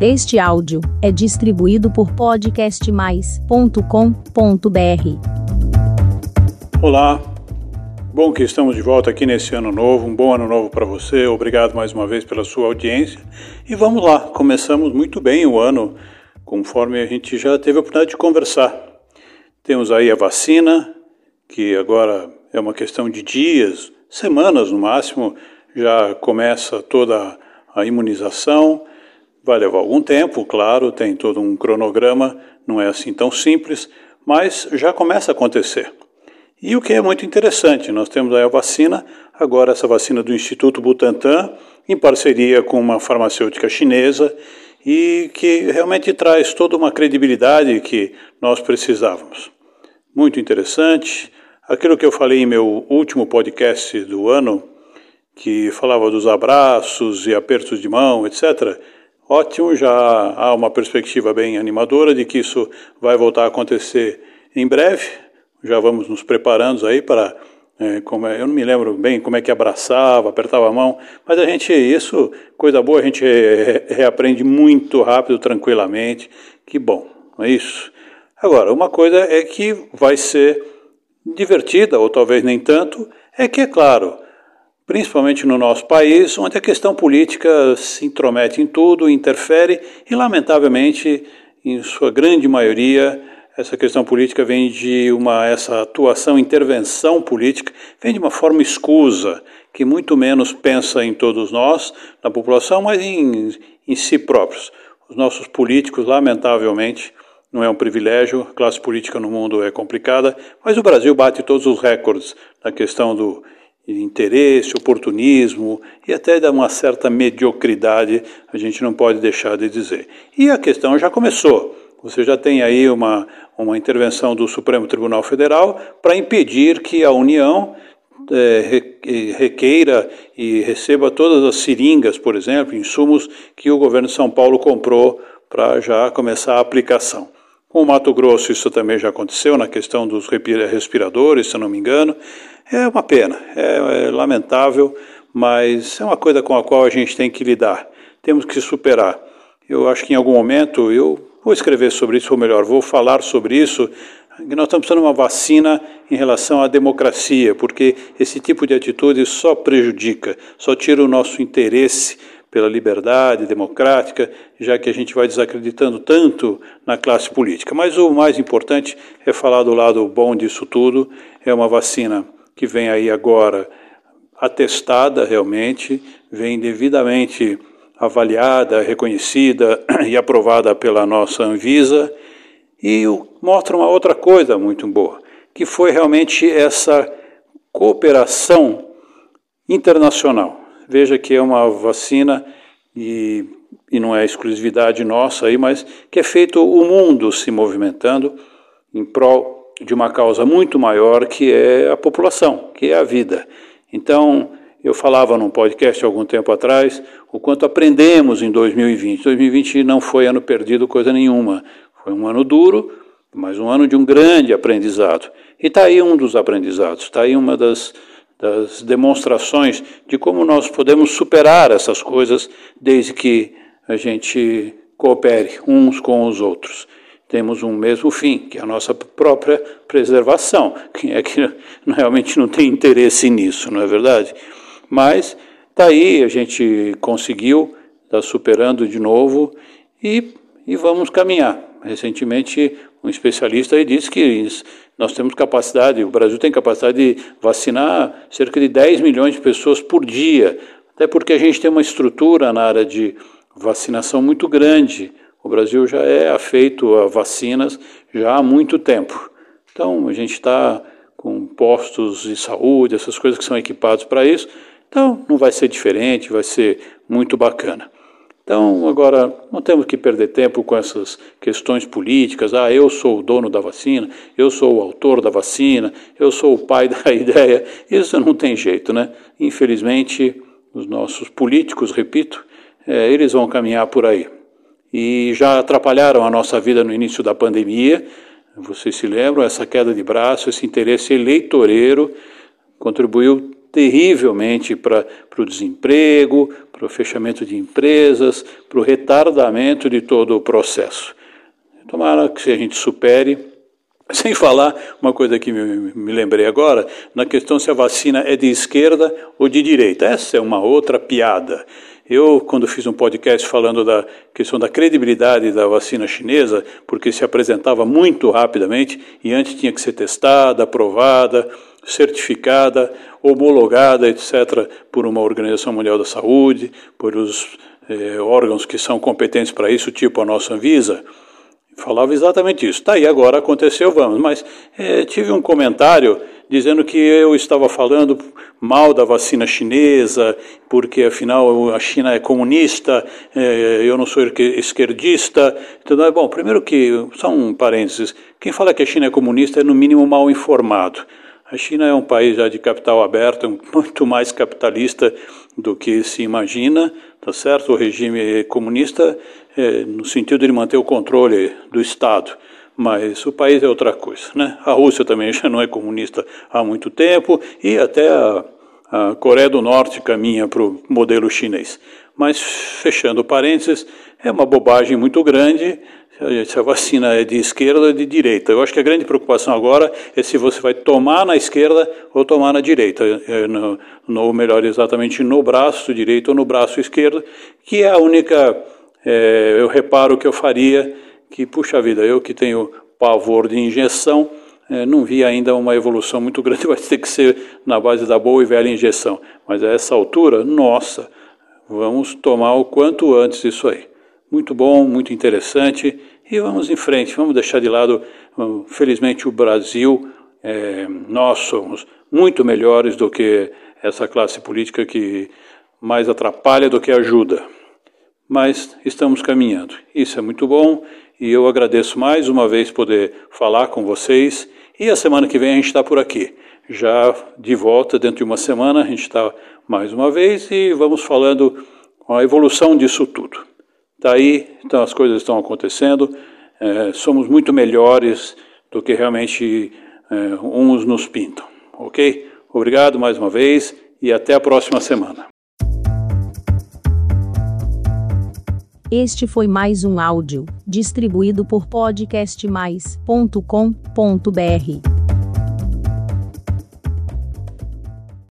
Este áudio é distribuído por podcastmais.com.br. Olá, bom que estamos de volta aqui nesse ano novo. Um bom ano novo para você. Obrigado mais uma vez pela sua audiência. E vamos lá, começamos muito bem o ano, conforme a gente já teve a oportunidade de conversar. Temos aí a vacina, que agora é uma questão de dias, semanas no máximo, já começa toda a imunização. Vai levar algum tempo, claro, tem todo um cronograma, não é assim tão simples, mas já começa a acontecer. E o que é muito interessante, nós temos aí a vacina, agora essa vacina do Instituto Butantan, em parceria com uma farmacêutica chinesa, e que realmente traz toda uma credibilidade que nós precisávamos. Muito interessante. Aquilo que eu falei em meu último podcast do ano, que falava dos abraços e apertos de mão, etc., ótimo, já há uma perspectiva bem animadora de que isso vai voltar a acontecer em breve. Já vamos nos preparando aí para é, como é, eu não me lembro bem como é que abraçava, apertava a mão, mas a gente, isso, coisa boa, a gente reaprende muito rápido, tranquilamente, que bom, é isso? Agora, uma coisa é que vai ser divertida, ou talvez nem tanto, é que, é claro, principalmente no nosso país, onde a questão política se intromete em tudo, interfere e, lamentavelmente, em sua grande maioria, essa questão política vem de uma essa atuação, intervenção política, vem de uma forma escusa, que muito menos pensa em todos nós, na população, mas em, em si próprios. Os nossos políticos, lamentavelmente, não é um privilégio, a classe política no mundo é complicada, mas o Brasil bate todos os recordes na questão do interesse, oportunismo e até de uma certa mediocridade, a gente não pode deixar de dizer. E a questão já começou. Você já tem aí uma, uma intervenção do Supremo Tribunal Federal para impedir que a União é, requeira e receba todas as seringas, por exemplo, insumos que o governo de São Paulo comprou para já começar a aplicação. Com o Mato Grosso isso também já aconteceu na questão dos respiradores, se não me engano. É uma pena, é, é lamentável, mas é uma coisa com a qual a gente tem que lidar. Temos que superar. Eu acho que em algum momento eu vou escrever sobre isso, ou melhor, vou falar sobre isso. Nós estamos precisando de uma vacina em relação à democracia, porque esse tipo de atitude só prejudica, só tira o nosso interesse pela liberdade democrática, já que a gente vai desacreditando tanto na classe política. Mas o mais importante é falar do lado bom disso tudo, é uma vacina que vem aí agora atestada realmente, vem devidamente avaliada, reconhecida e aprovada pela nossa Anvisa, e mostra uma outra coisa muito boa, que foi realmente essa cooperação internacional. Veja que é uma vacina e, e não é exclusividade nossa aí, mas que é feito o mundo se movimentando em prol de uma causa muito maior que é a população, que é a vida. Então, eu falava num podcast algum tempo atrás o quanto aprendemos em 2020. 2020 não foi ano perdido coisa nenhuma. Foi um ano duro, mas um ano de um grande aprendizado. E está aí um dos aprendizados, está aí uma das, das demonstrações de como nós podemos superar essas coisas desde que a gente coopere uns com os outros temos um mesmo fim, que é a nossa própria preservação. Quem é que realmente não tem interesse nisso, não é verdade? Mas daí tá a gente conseguiu, está superando de novo e, e vamos caminhar. Recentemente, um especialista aí disse que nós temos capacidade, o Brasil tem capacidade de vacinar cerca de 10 milhões de pessoas por dia, até porque a gente tem uma estrutura na área de vacinação muito grande. O Brasil já é afeito a vacinas já há muito tempo. Então, a gente está com postos de saúde, essas coisas que são equipados para isso. Então, não vai ser diferente, vai ser muito bacana. Então, agora, não temos que perder tempo com essas questões políticas. Ah, eu sou o dono da vacina, eu sou o autor da vacina, eu sou o pai da ideia. Isso não tem jeito, né? Infelizmente, os nossos políticos, repito, é, eles vão caminhar por aí e já atrapalharam a nossa vida no início da pandemia. Vocês se lembram? Essa queda de braço, esse interesse eleitoreiro contribuiu terrivelmente para o desemprego, para o fechamento de empresas, para o retardamento de todo o processo. Tomara que a gente supere. Sem falar uma coisa que me, me, lembrei agora, na questão se a vacina é de esquerda ou de direita. Essa é uma outra piada. Eu, quando fiz um podcast falando da questão da credibilidade da vacina chinesa, porque se apresentava muito rapidamente e antes tinha que ser testada, aprovada, certificada, homologada, etc., por uma Organização Mundial da Saúde, por os eh, órgãos que são competentes para isso, tipo a nossa Anvisa. Falava exatamente isso. Tá aí, agora aconteceu, vamos. Mas eh, tive um comentário dizendo que eu estava falando mal da vacina chinesa, porque afinal a China é comunista, eh, eu não sou esquerdista. Então, é bom, primeiro que, só um parênteses, quem fala que a China é comunista é no mínimo mal informado. A China é um país já de capital aberto, muito mais capitalista do que se imagina, tá certo? O regime comunista, é, no sentido de manter o controle do Estado, mas o país é outra coisa, né? A Rússia também já não é comunista há muito tempo e até a, a Coreia do Norte caminha para o modelo chinês. Mas, fechando parênteses, é uma bobagem muito grande se a vacina é de esquerda ou de direita. Eu acho que a grande preocupação agora é se você vai tomar na esquerda ou tomar na direita, é, no, ou melhor, exatamente no braço direito ou no braço esquerdo, que é a única, é, eu reparo que eu faria, que, puxa vida, eu que tenho pavor de injeção, é, não vi ainda uma evolução muito grande, vai ter que ser na base da boa e velha injeção. Mas a essa altura, nossa, vamos tomar o quanto antes isso aí muito bom, muito interessante e vamos em frente, vamos deixar de lado, felizmente o Brasil, é, nós somos muito melhores do que essa classe política que mais atrapalha do que ajuda. Mas estamos caminhando, isso é muito bom e eu agradeço mais uma vez poder falar com vocês e a semana que vem a gente está por aqui. Já de volta, dentro de uma semana, a gente está mais uma vez e vamos falando a evolução disso tudo. Daí, tá então as coisas estão acontecendo, é, somos muito melhores do que realmente é, uns nos pintam, ok? Obrigado mais uma vez e até a próxima semana. Este foi mais um áudio distribuído por podcastmais.com.br.